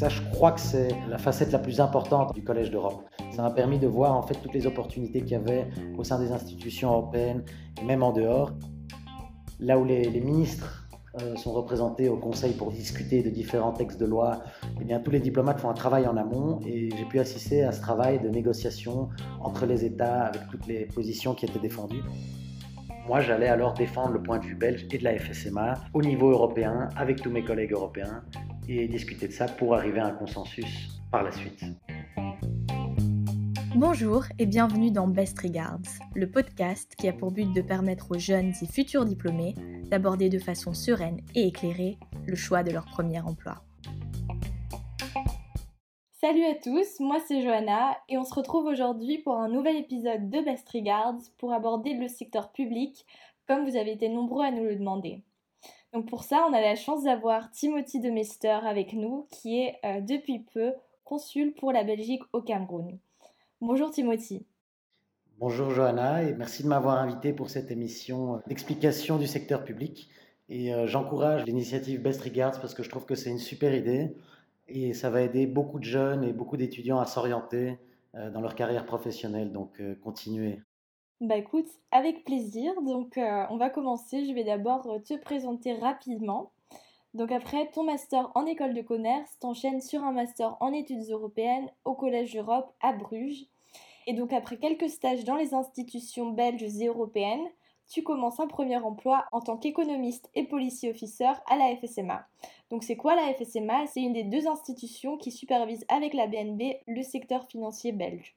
ça, je crois que c'est la facette la plus importante du Collège d'Europe. Ça m'a permis de voir en fait toutes les opportunités qu'il y avait au sein des institutions européennes et même en dehors. Là où les, ministres euh, sont représentés au Conseil pour discuter de différents textes de loi, eh bien, tous les diplomates font un travail en amont et j'ai pu assister à ce travail de négociation entre les États avec toutes les positions qui étaient défendues. Moi, j'allais alors défendre le point de vue belge et de la FSMA au niveau européen avec tous mes collègues européens et discuter de ça pour arriver à un consensus par la suite. Bonjour et bienvenue dans Best Regards, le podcast qui a pour but de permettre aux jeunes et futurs diplômés d'aborder de façon sereine et éclairée le choix de leur premier emploi. Salut à tous, moi c'est Johanna et on se retrouve aujourd'hui pour un nouvel épisode de Best Regards pour aborder le secteur public comme vous avez été nombreux à nous le demander. Donc pour ça, on a la chance d'avoir Timothy de Mester avec nous qui est euh, depuis peu consul pour la Belgique au Cameroun. Bonjour Timothy. Bonjour Johanna et merci de m'avoir invité pour cette émission d'explication du secteur public. Et euh, j'encourage l'initiative Best Regards parce que je trouve que c'est une super idée et ça va aider beaucoup de jeunes et beaucoup d'étudiants à s'orienter euh, dans leur carrière professionnelle. Donc, euh, continuez. Bah écoute, avec plaisir. Donc, euh, on va commencer. Je vais d'abord te présenter rapidement. Donc après ton master en école de commerce, t'enchaînes sur un master en études européennes au Collège d'Europe à Bruges. Et donc après quelques stages dans les institutions belges et européennes, tu commences un premier emploi en tant qu'économiste et policier officer à la FSMA. Donc c'est quoi la FSMA C'est une des deux institutions qui supervise avec la BNB le secteur financier belge.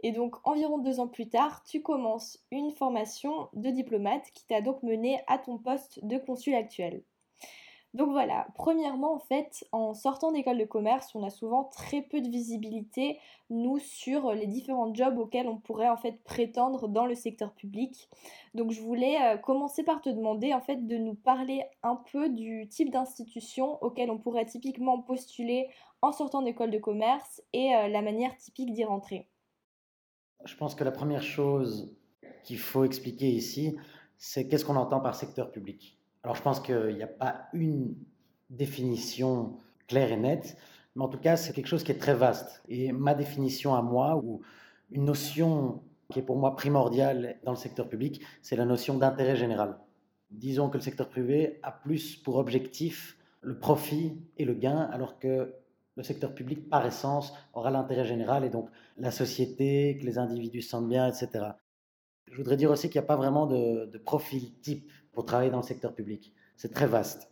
Et donc environ deux ans plus tard, tu commences une formation de diplomate qui t'a donc mené à ton poste de consul actuel. Donc voilà, premièrement en fait, en sortant d'école de commerce, on a souvent très peu de visibilité, nous, sur les différents jobs auxquels on pourrait en fait prétendre dans le secteur public. Donc je voulais euh, commencer par te demander en fait de nous parler un peu du type d'institution auquel on pourrait typiquement postuler en sortant d'école de commerce et euh, la manière typique d'y rentrer. Je pense que la première chose qu'il faut expliquer ici, c'est qu'est-ce qu'on entend par secteur public. Alors je pense qu'il n'y a pas une définition claire et nette, mais en tout cas c'est quelque chose qui est très vaste. Et ma définition à moi, ou une notion qui est pour moi primordiale dans le secteur public, c'est la notion d'intérêt général. Disons que le secteur privé a plus pour objectif le profit et le gain, alors que le secteur public, par essence, aura l'intérêt général et donc la société, que les individus se sentent bien, etc. Je voudrais dire aussi qu'il n'y a pas vraiment de, profil type pour travailler dans le secteur public. C'est très vaste.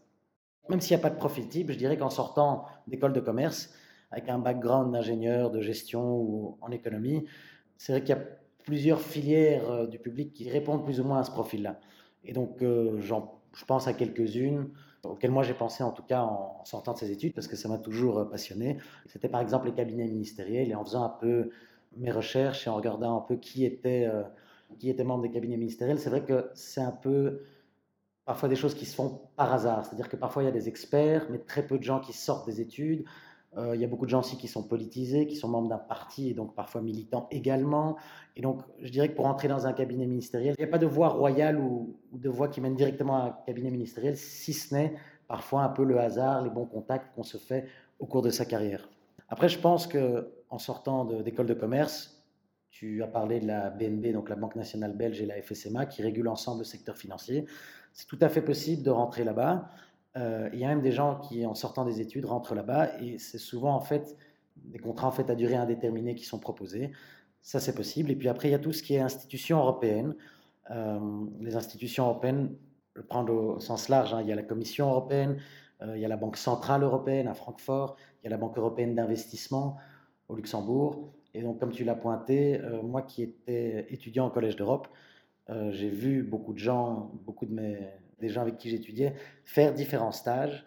Même s'il n'y a pas de profil type, je dirais qu'en sortant d'école de commerce, avec un background d'ingénieur, de gestion ou en économie, c'est vrai qu'il y a plusieurs filières euh, du public qui répondent plus ou moins à ce profil-là. Et donc, euh, je pense à quelques-unes auxquelles moi j'ai pensé en tout cas en sortant de ces études parce que ça m'a toujours euh, passionné. C'était par exemple les cabinets ministériels et en faisant un peu mes recherches et en regardant un peu qui était, qui était membre des cabinets ministériels, c'est vrai que c'est un peu parfois des choses qui se font par hasard. C'est-à-dire que parfois il y a des experts, mais très peu de gens qui sortent des études. Euh, il y a beaucoup de gens aussi qui sont politisés, qui sont membres d'un parti et donc parfois militants également. Et donc je dirais que pour entrer dans un cabinet ministériel, il n'y a pas de voie royale ou, de voie qui mène directement à un cabinet ministériel, si ce n'est parfois un peu le hasard, les bons contacts qu'on se fait au cours de sa carrière. Après, je pense que en sortant d'école de, de commerce, tu as parlé de la BNB, donc la Banque nationale belge et la FSMA, qui régulent ensemble le secteur financier. C'est tout à fait possible de rentrer là-bas. Euh, il y a même des gens qui, en sortant des études, rentrent là-bas et c'est souvent en fait des contrats en fait à durée indéterminée qui sont proposés. Ça, c'est possible. Et puis après, il y a tout ce qui est institutions européennes. Euh, les institutions européennes, je prends au sens large, hein. il y a la Commission européenne, euh, il y a la Banque centrale européenne à Francfort, il y a la Banque européenne d'investissement au Luxembourg. Et donc, comme tu l'as pointé, moi qui étais étudiant au Collège d'Europe, j'ai vu beaucoup de gens, beaucoup de mes, des gens avec qui j'étudiais, faire différents stages.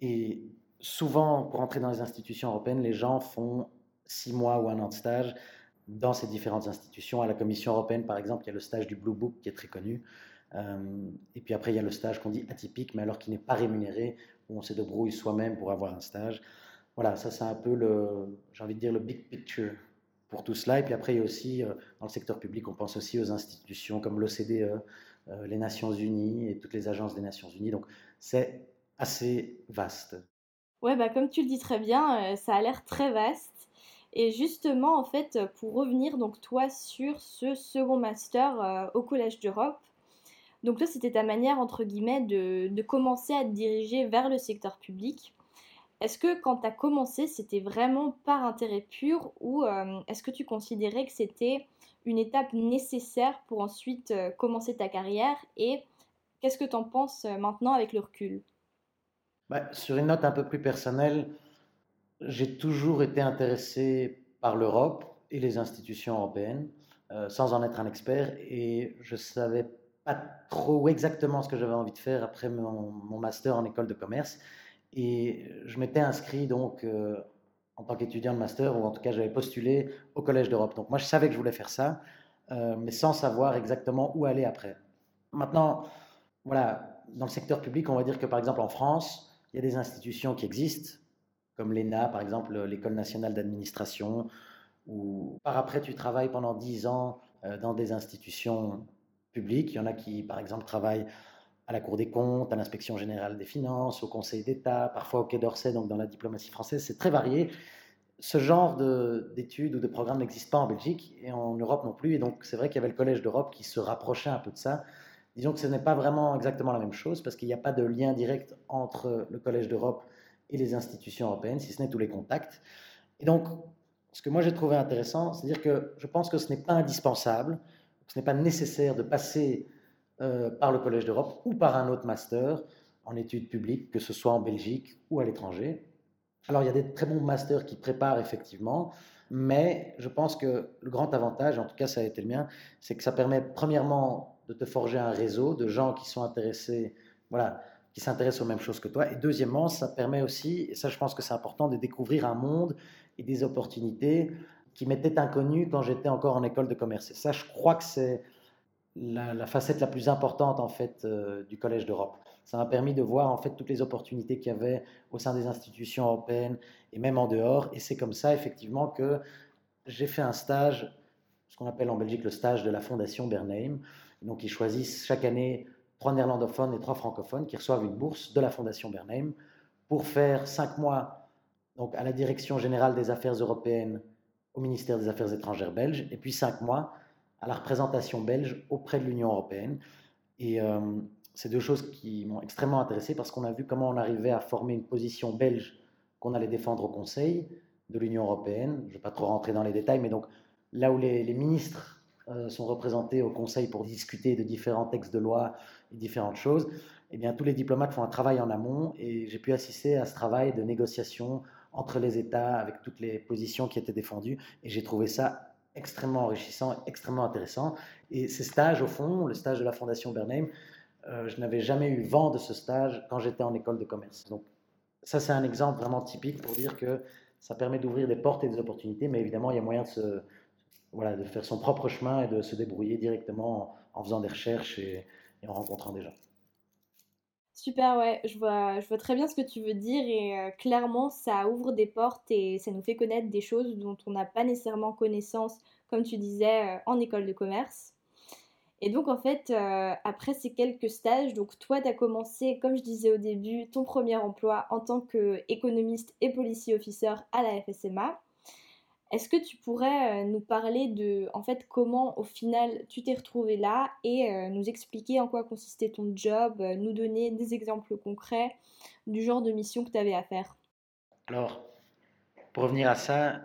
Et souvent, pour entrer dans les institutions européennes, les gens font six mois ou un an de stage dans ces différentes institutions. À la Commission européenne, par exemple, il y a le stage du Blue Book qui est très connu. Euh, et puis après, il y a le stage qu'on dit atypique, mais alors qui n'est pas rémunéré, où on se débrouille soi-même pour avoir un stage. Voilà, ça c'est un peu le, j'ai envie de dire, le big picture pour tout cela. Et puis après, il y a aussi, euh, dans le secteur public, on pense aussi aux institutions comme l'OCDE, les Nations Unies et toutes les agences des Nations Unies. Donc, c'est assez vaste. Ouais, bah comme tu le dis très bien, euh, ça a l'air très vaste. Et justement, en fait, pour revenir donc toi sur ce second master euh, au Collège d'Europe, donc toi, c'était ta manière, entre guillemets, de, de commencer à te diriger vers le secteur public. Est-ce que quand tu as commencé, c'était vraiment par intérêt pur ou euh, est-ce que tu considérais que c'était une étape nécessaire pour ensuite euh, commencer ta carrière et qu'est-ce que tu en penses euh, maintenant avec le recul? Bah, sur une note un peu plus personnelle, j'ai toujours été intéressé par l'Europe et les institutions européennes, euh, sans en être un expert, et je savais pas trop exactement ce que j'avais envie de faire après mon, master en école de commerce. Et je m'étais inscrit donc euh, en tant qu'étudiant de master, ou en tout cas j'avais postulé au Collège d'Europe. Donc moi je savais que je voulais faire ça, euh, mais sans savoir exactement où aller après. Maintenant, voilà, dans le secteur public, on va dire que par exemple en France, il y a des institutions qui existent, comme l'ENA, par exemple, l'École nationale d'administration, où par après tu travailles pendant 10 ans euh, dans des institutions publiques. Il y en a qui, par exemple, travaillent à la Cour des comptes, à l'inspection générale des finances, au Conseil d'État, parfois au Quai d'Orsay, donc dans la diplomatie française. C'est très varié. Ce genre d'études ou de programmes n'existe pas en Belgique et en Europe non plus. Et donc, c'est vrai qu'il y avait le Collège d'Europe qui se rapprochait un peu de ça. Disons que ce n'est pas vraiment exactement la même chose parce qu'il n'y a pas de lien direct entre le Collège d'Europe et les institutions européennes, si ce n'est tous les contacts. Et donc, ce que moi j'ai trouvé intéressant, c'est dire que je pense que ce n'est pas indispensable, ce n'est pas nécessaire de passer euh, par le Collège d'Europe ou par un autre master en études publiques, que ce soit en Belgique ou à l'étranger. Alors il y a des très bons masters qui préparent effectivement, mais je pense que le grand avantage, en tout cas ça a été le mien, c'est que ça permet premièrement de te forger un réseau de gens qui sont intéressés, voilà, qui s'intéressent aux mêmes choses que toi. Et deuxièmement, ça permet aussi, et ça je pense que c'est important, de découvrir un monde et des opportunités qui m'étaient inconnues quand j'étais encore en école de commerce. Et ça, je crois que c'est la, facette la plus importante en fait euh, du Collège d'Europe. Ça m'a permis de voir en fait toutes les opportunités qu'il y avait au sein des institutions européennes et même en dehors. Et c'est comme ça effectivement que j'ai fait un stage, ce qu'on appelle en Belgique le stage de la Fondation Bernheim. Donc ils choisissent chaque année trois néerlandophones et trois francophones qui reçoivent une bourse de la Fondation Bernheim pour faire cinq mois donc, à la Direction générale des affaires européennes au ministère des Affaires étrangères belge et puis cinq mois à la représentation belge auprès de l'Union européenne. Et euh, c'est deux choses qui m'ont extrêmement intéressé parce qu'on a vu comment on arrivait à former une position belge qu'on allait défendre au Conseil de l'Union européenne. Je ne vais pas trop rentrer dans les détails, mais donc là où les, ministres euh, sont représentés au Conseil pour discuter de différents textes de loi et différentes choses, eh bien, tous les diplomates font un travail en amont et j'ai pu assister à ce travail de négociation entre les États avec toutes les positions qui étaient défendues et j'ai trouvé ça extrêmement enrichissant, extrêmement intéressant. Et ces stages, au fond, le stage de la Fondation Bernheim, euh, je n'avais jamais eu vent de ce stage quand j'étais en école de commerce. Donc, ça, c'est un exemple vraiment typique pour dire que ça permet d'ouvrir des portes et des opportunités, mais évidemment, il y a moyen de se, voilà, de faire son propre chemin et de se débrouiller directement en, faisant des recherches et, et, en rencontrant des gens. Super, ouais, je vois, très bien ce que tu veux dire et euh, clairement ça ouvre des portes et ça nous fait connaître des choses dont on n'a pas nécessairement connaissance, comme tu disais, euh, en école de commerce. Et donc en fait, euh, après ces quelques stages, donc toi tu as commencé, comme je disais au début, ton premier emploi en tant qu'économiste et policier officer à la FSMA. Est-ce que tu pourrais euh, nous parler de, en fait, comment au final tu t'es retrouvé là et euh, nous expliquer en quoi consistait ton job, euh, nous donner des exemples concrets du genre de mission que tu avais à faire? Alors, pour revenir à ça,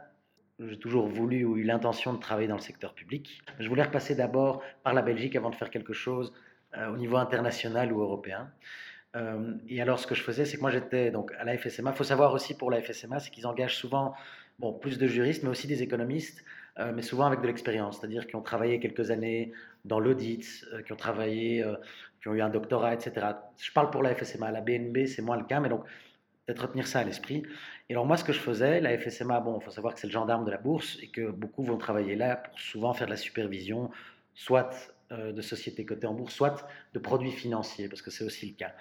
j'ai toujours voulu ou eu l'intention de travailler dans le secteur public. Je voulais repasser d'abord par la Belgique avant de faire quelque chose au niveau international ou européen. et alors, ce que je faisais, c'est que moi j'étais donc à la FSMA. Il faut savoir aussi pour la FSMA, c'est qu'ils engagent souvent plus de juristes, mais aussi des économistes, euh, mais souvent avec de l'expérience, c'est-à-dire qui ont travaillé quelques années dans l'audit, euh, qui ont travaillé, euh, qui ont eu un doctorat, etc. Je parle pour la FSMA, la BNB, c'est moins le cas, mais donc peut-être retenir ça à l'esprit. Et alors moi, ce que je faisais, la FSMA, bon, il faut savoir que c'est le gendarme de la bourse et que beaucoup vont travailler là pour souvent faire de la supervision, soit de sociétés cotées en bourse, soit de produits financiers, parce que c'est aussi le cas.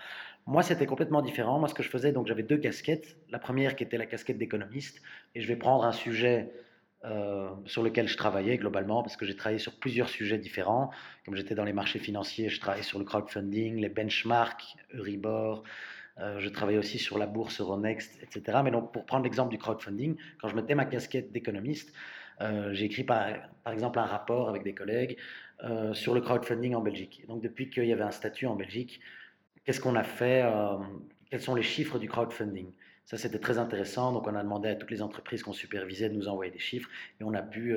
Moi, c'était complètement différent. Moi, ce que je faisais, donc j'avais deux casquettes. La première qui était la casquette d'économiste, et je vais prendre un sujet euh, sur lequel je travaillais globalement, parce que j'ai travaillé sur plusieurs sujets différents. Comme j'étais dans les marchés financiers, je travaillais sur le crowdfunding, les benchmarks, Euribor, Euh, je travaillais aussi sur la bourse Euronext, etc. Mais donc, pour prendre l'exemple du crowdfunding, quand je mettais ma casquette d'économiste, euh, j'ai écrit par, exemple un rapport avec des collègues euh, sur le crowdfunding en Belgique. donc, depuis qu'il y avait un statut en Belgique, qu'est-ce qu'on a fait Quels sont les chiffres du crowdfunding ça, c'était très intéressant. Donc, on a demandé à toutes les entreprises qu'on supervisait de nous envoyer des chiffres et on a pu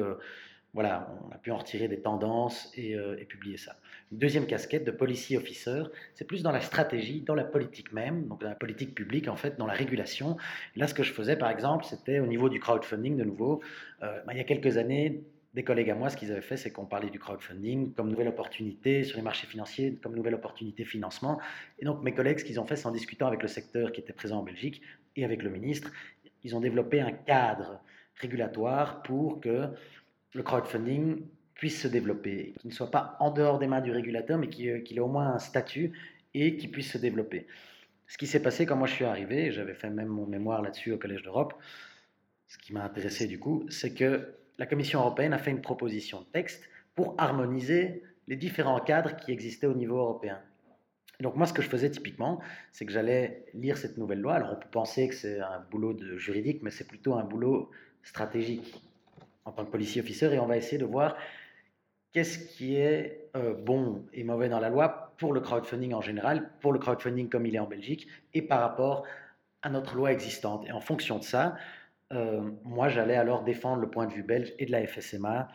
voilà, on a pu en retirer des tendances euh, et, publier ça. Une deuxième casquette de policy officer, c'est plus dans la stratégie, dans la politique même, donc dans la politique publique en fait, dans la régulation. là, ce que je faisais par exemple, c'était au niveau du crowdfunding de nouveau. Euh, bah, il y a quelques années, des collègues à moi, ce qu'ils avaient fait, c'est qu'on parlait du crowdfunding comme nouvelle opportunité sur les marchés financiers, comme nouvelle opportunité financement. Et donc mes collègues, ce qu'ils ont fait, c'est en discutant avec le secteur qui était présent en Belgique et avec le ministre, ils ont développé un cadre régulatoire pour que le crowdfunding puisse se développer, qu'il ne soit pas en dehors des mains du régulateur, mais qu'il ait au moins un statut et qu'il puisse se développer. Ce qui s'est passé quand moi je suis arrivé, j'avais fait même mon mémoire là-dessus au Collège d'Europe, ce qui m'a intéressé du coup, c'est que la Commission européenne a fait une proposition de texte pour harmoniser les différents cadres qui existaient au niveau européen. donc moi, ce que je faisais typiquement, c'est que j'allais lire cette nouvelle loi. Alors on peut penser que c'est un boulot de juridique, mais c'est plutôt un boulot stratégique en tant que policier officer et on va essayer de voir qu'est-ce qui est euh, bon et mauvais dans la loi pour le crowdfunding en général, pour le crowdfunding comme il est en Belgique et par rapport à notre loi existante. Et en fonction de ça, moi j'allais alors défendre le point de vue belge et de la FSMA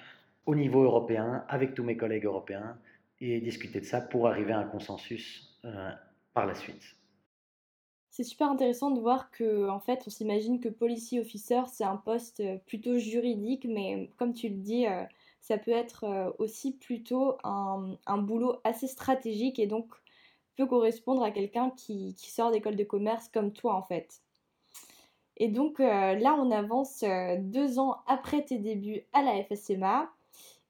au niveau européen avec tous mes collègues européens et discuter de ça pour arriver à un consensus euh, par la suite. C'est super intéressant de voir que, en fait, on s'imagine que policy officer, c'est un poste euh, plutôt juridique, mais comme tu le dis, euh, ça peut être euh, aussi plutôt un, boulot assez stratégique et donc peut correspondre à quelqu'un qui, sort d'école de commerce comme toi, en fait. Et donc là, on avance deux ans après tes débuts à la FSMA.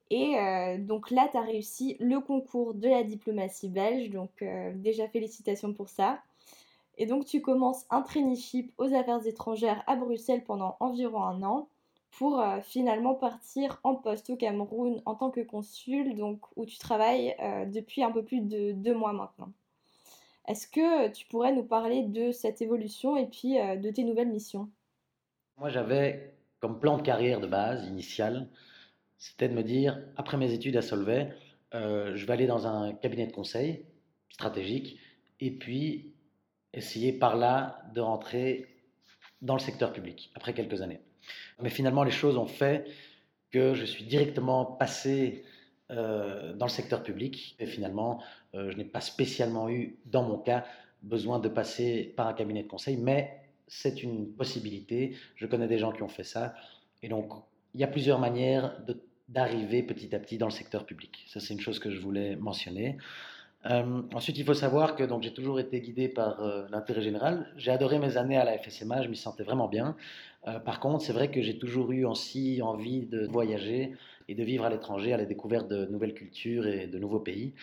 Et donc là, tu as réussi le concours de la diplomatie belge. Donc déjà félicitations pour ça. Et donc tu commences un traineeship aux affaires étrangères à Bruxelles pendant environ un an pour euh, finalement partir en poste au Cameroun en tant que consul, donc où tu travailles euh, depuis un peu plus de deux mois maintenant. Est-ce que tu pourrais nous parler de cette évolution et puis euh, de tes nouvelles missions? Moi j'avais comme plan de carrière de base initial, c'était de me dire, après mes études à Solvay, je vais aller dans un cabinet de conseil stratégique et puis essayer par là de rentrer dans le secteur public après quelques années. Mais finalement, les choses ont fait que je suis directement passé euh, dans le secteur public et finalement, euh, je n'ai pas spécialement eu, dans mon cas, besoin de passer par un cabinet de conseil, mais c'est une possibilité. Je connais des gens qui ont fait ça. Et donc, il y a plusieurs manières d'arriver petit à petit dans le secteur public. Ça, c'est une chose que je voulais mentionner. Euh, ensuite, il faut savoir que donc j'ai toujours été guidé par euh, l'intérêt général. J'ai adoré mes années à la FSMA, je m'y sentais vraiment bien. Euh, par contre, c'est vrai que j'ai toujours eu aussi envie de voyager et de vivre à l'étranger, à la découverte de nouvelles cultures et de nouveaux pays.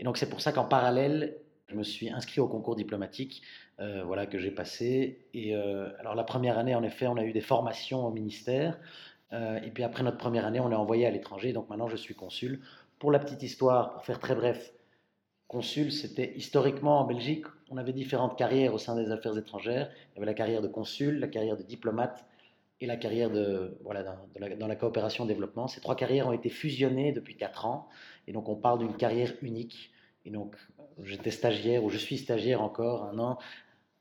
Et donc c'est pour ça qu'en parallèle, je me suis inscrit au concours diplomatique, voilà que j'ai passé. Et alors la première année, en effet, on a eu des formations au ministère. et puis après notre première année, on est envoyé à l'étranger. Donc maintenant, je suis consul. Pour la petite histoire, pour faire très bref, Consul, c'était historiquement en Belgique, on avait différentes carrières au sein des affaires étrangères. Il y avait la carrière de consul, la carrière de diplomate et la carrière de, voilà, dans, la, coopération développement. Ces trois carrières ont été fusionnées depuis quatre ans. Et donc, on parle d'une carrière unique. Et donc, j'étais stagiaire, ou je suis stagiaire encore un an,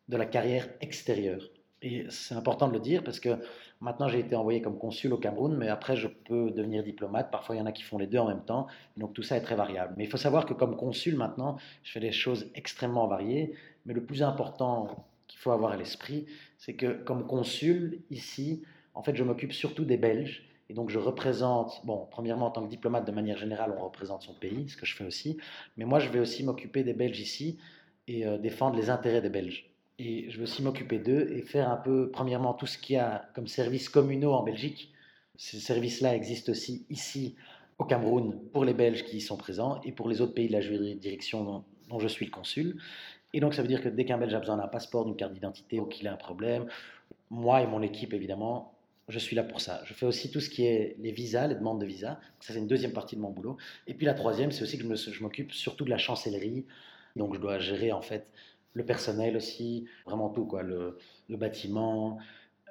de la carrière extérieure. Et c'est important de le dire parce que maintenant j'ai été envoyé comme consul au Cameroun, mais après je peux devenir diplomate. Parfois il y en a qui font les deux en même temps. Donc tout ça est très variable. Mais il faut savoir que comme consul maintenant, je fais des choses extrêmement variées. Mais le plus important qu'il faut avoir à l'esprit, c'est que comme consul ici, en fait je m'occupe surtout des Belges. Et donc je représente, bon, premièrement en tant que diplomate de manière générale, on représente son pays, ce que je fais aussi. Mais moi je vais aussi m'occuper des Belges ici et euh, défendre les intérêts des Belges. Et je veux aussi m'occuper d'eux et faire un peu, premièrement, tout ce qu'il y a comme services communaux en Belgique. Ces services-là existent aussi ici au Cameroun pour les Belges qui y sont présents et pour les autres pays de la juridiction dont, je suis le consul. Et donc ça veut dire que dès qu'un Belge a besoin d'un passeport, d'une carte d'identité ou qu'il a un problème, moi et mon équipe évidemment, je suis là pour ça. Je fais aussi tout ce qui est les visas, les demandes de visa. Ça c'est une deuxième partie de mon boulot. Et puis la troisième, c'est aussi que je m'occupe surtout de la chancellerie. Donc je dois gérer en fait le personnel aussi, vraiment tout, quoi, le, bâtiment.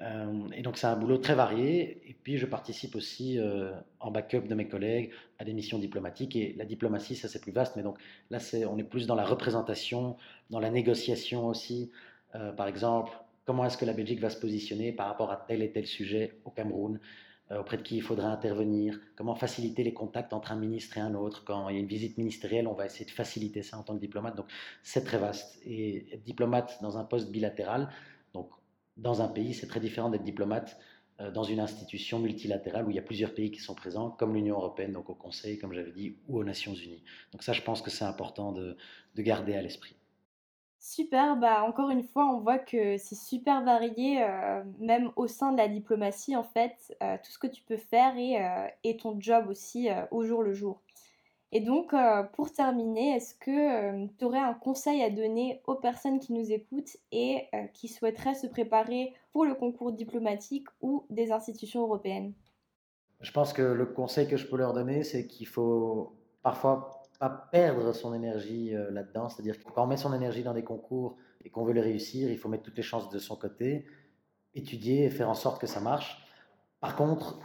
Euh, et donc c'est un boulot très varié. Et puis je participe aussi euh, en backup de mes collègues à des missions diplomatiques. Et la diplomatie, ça c'est plus vaste, mais donc là c'est, on est plus dans la représentation, dans la négociation aussi. Euh, par exemple, comment est-ce que la Belgique va se positionner par rapport à tel et tel sujet au Cameroun? Auprès de qui il faudra intervenir, comment faciliter les contacts entre un ministre et un autre. Quand il y a une visite ministérielle, on va essayer de faciliter ça en tant que diplomate. Donc c'est très vaste. Et être diplomate dans un poste bilatéral, donc dans un pays, c'est très différent d'être diplomate euh, dans une institution multilatérale où il y a plusieurs pays qui sont présents, comme l'Union européenne, donc au Conseil, comme j'avais dit, ou aux Nations Unies. Donc ça, je pense que c'est important de, garder à l'esprit. Super, bah encore une fois, on voit que c'est super varié, euh, même au sein de la diplomatie, en fait, euh, tout ce que tu peux faire et ton job aussi au jour le jour. Et donc, euh, pour terminer, est-ce que euh, tu aurais un conseil à donner aux personnes qui nous écoutent et euh, qui souhaiteraient se préparer pour le concours diplomatique ou des institutions européennes? Je pense que le conseil que je peux leur donner, c'est qu'il faut parfois perdre son énergie là-dedans. C'est-à-dire que quand on met son énergie dans des concours et qu'on veut les réussir, il faut mettre toutes les chances de son côté, étudier et faire en sorte que ça marche. Par contre,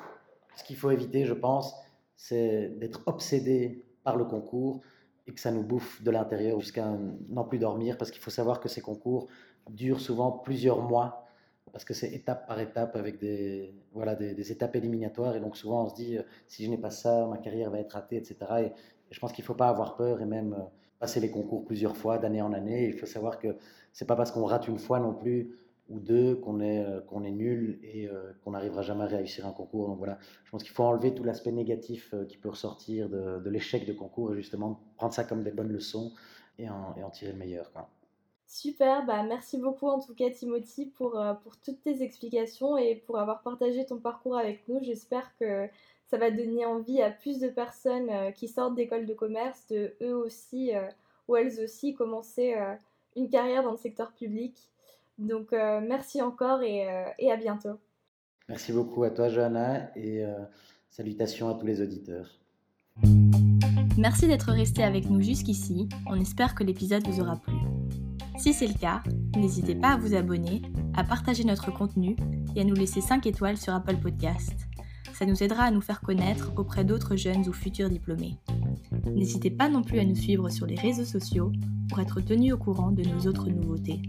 ce qu'il faut éviter, je pense, c'est d'être obsédé par le concours et que ça nous bouffe de l'intérieur jusqu'à n'en plus dormir parce qu'il faut savoir que ces concours durent souvent plusieurs mois parce que c'est étape par étape avec des, voilà, des, étapes éliminatoires et donc souvent on se dit euh, si je n'ai pas ça, ma carrière va être ratée, etc. Et, je pense qu'il ne faut pas avoir peur et même euh, passer les concours plusieurs fois d'année en année. Il faut savoir que c'est pas parce qu'on rate une fois non plus ou deux qu'on est, euh, est nul et euh, qu'on n'arrivera jamais à réussir un concours. Donc voilà, je pense qu'il faut enlever tout l'aspect négatif qui peut ressortir de, l'échec de concours et justement prendre ça comme des bonnes leçons et en, tirer le meilleur. Super, bah merci beaucoup en tout cas Timothy pour, pour toutes tes explications et pour avoir partagé ton parcours avec nous. J'espère que ça va donner envie à plus de personnes qui sortent d'école de commerce de eux aussi ou elles aussi commencer une carrière dans le secteur public. Donc euh, merci encore euh, et, à bientôt. Merci beaucoup à toi Johanna et euh, salutations à tous les auditeurs. Merci d'être resté avec nous jusqu'ici. On espère que l'épisode vous aura plu. Si c'est le cas, n'hésitez pas à vous abonner, à partager notre contenu et à nous laisser 5 étoiles sur Apple Podcast. Ça nous aidera à nous faire connaître auprès d'autres jeunes ou futurs diplômés. N'hésitez pas non plus à nous suivre sur les réseaux sociaux pour être tenu au courant de nos autres nouveautés.